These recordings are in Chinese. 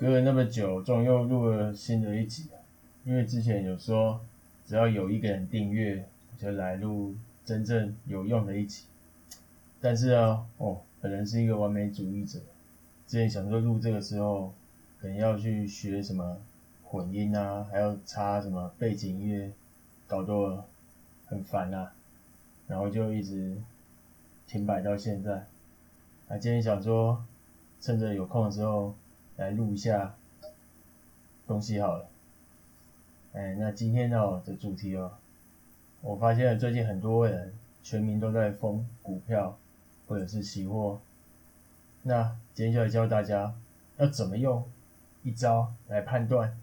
隔了那么久，终于又录了新的一集啊！因为之前有说，只要有一个人订阅，就来录真正有用的一集。但是啊，哦，本人是一个完美主义者，之前想说录这个时候，可能要去学什么混音啊，还要插什么背景音乐，搞得很烦啊，然后就一直停摆到现在。啊，今天想说，趁着有空的时候来录一下东西好了。哎，那今天呢的主题哦，我发现最近很多人全民都在疯股票或者是期货，那今天就来教大家要怎么用一招来判断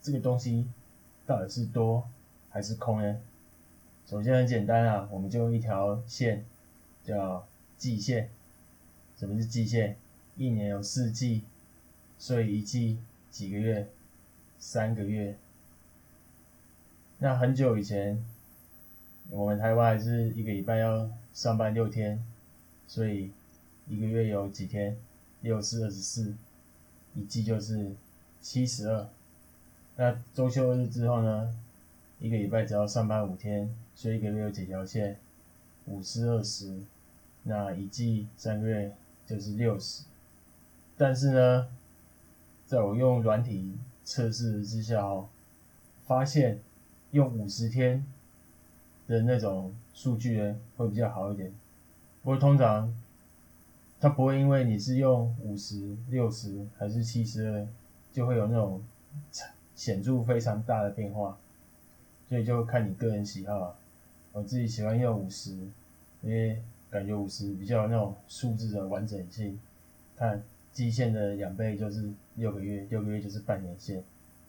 这个东西到底是多还是空呢？首先很简单啊，我们就用一条线叫季线。什么是季线？一年有四季，所以一季几个月？三个月。那很久以前，我们台湾还是一个礼拜要上班六天，所以一个月有几天？六四二十四，一季就是七十二。那周休日之后呢？一个礼拜只要上班五天，所以一个月有几条线？五四二十，那一季三个月。就是六十，但是呢，在我用软体测试之下哦，发现用五十天的那种数据呢会比较好一点。不过通常它不会因为你是用五十、六十还是七十，就会有那种显著非常大的变化，所以就看你个人喜好。我自己喜欢用五十，因为。感觉五十比较有那种数字的完整性，看基线的两倍就是六个月，六个月就是半年线，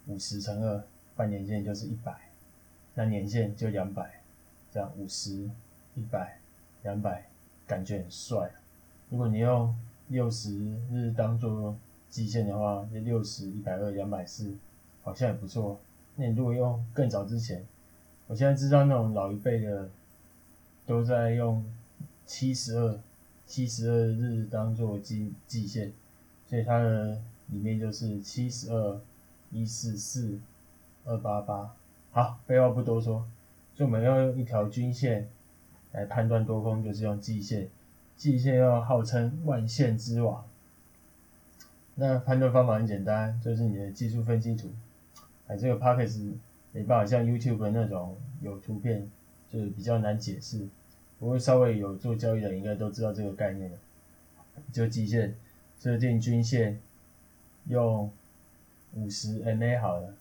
五十乘二，半年线就是一百，那年线就两百，这样五十、一百、两百，感觉很帅。如果你用六十日当做基线的话，那六十、一百二、两百四，好像也不错。那你如果用更早之前，我现在知道那种老一辈的都在用。七十二，七十二日当做基基线，所以它的里面就是七十二一四四二八八。好，废话不多说，就我们要用一条均线来判断多空，就是用季线。季线要号称万线之王。那判断方法很简单，就是你的技术分析图。哎，这个 p o c k e 没办法像 YouTube 那种有图片，就是比较难解释。不过稍微有做交易的应该都知道这个概念了，就季线设定均线用五十 MA 好了。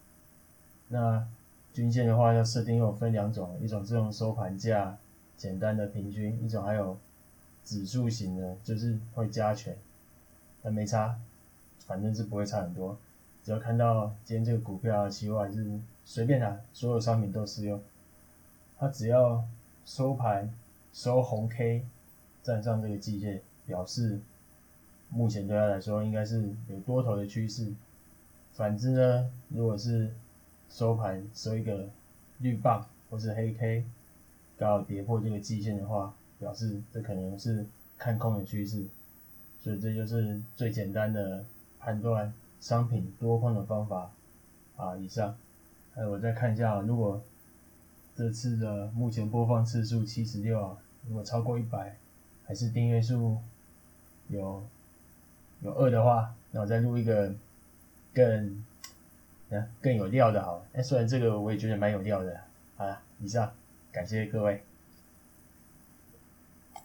那均线的话要设定又分两种，一种是用收盘价简单的平均，一种还有指数型的，就是会加权。但没差，反正是不会差很多。只要看到今天这个股票期货还是随便拿，所有商品都适用。它只要收盘。收红 K，站上这个季线，表示目前对他来说应该是有多头的趋势。反之呢，如果是收盘收一个绿棒或是黑 K，刚好跌破这个季线的话，表示这可能是看空的趋势。所以这就是最简单的判断商品多空的方法啊。以上，还有我再看一下，如果这次的目前播放次数七十六啊，如果超过一百，还是订阅数有有二的话，那我再录一个更更有料的好。哎，虽然这个我也觉得蛮有料的。啊，以上，感谢各位。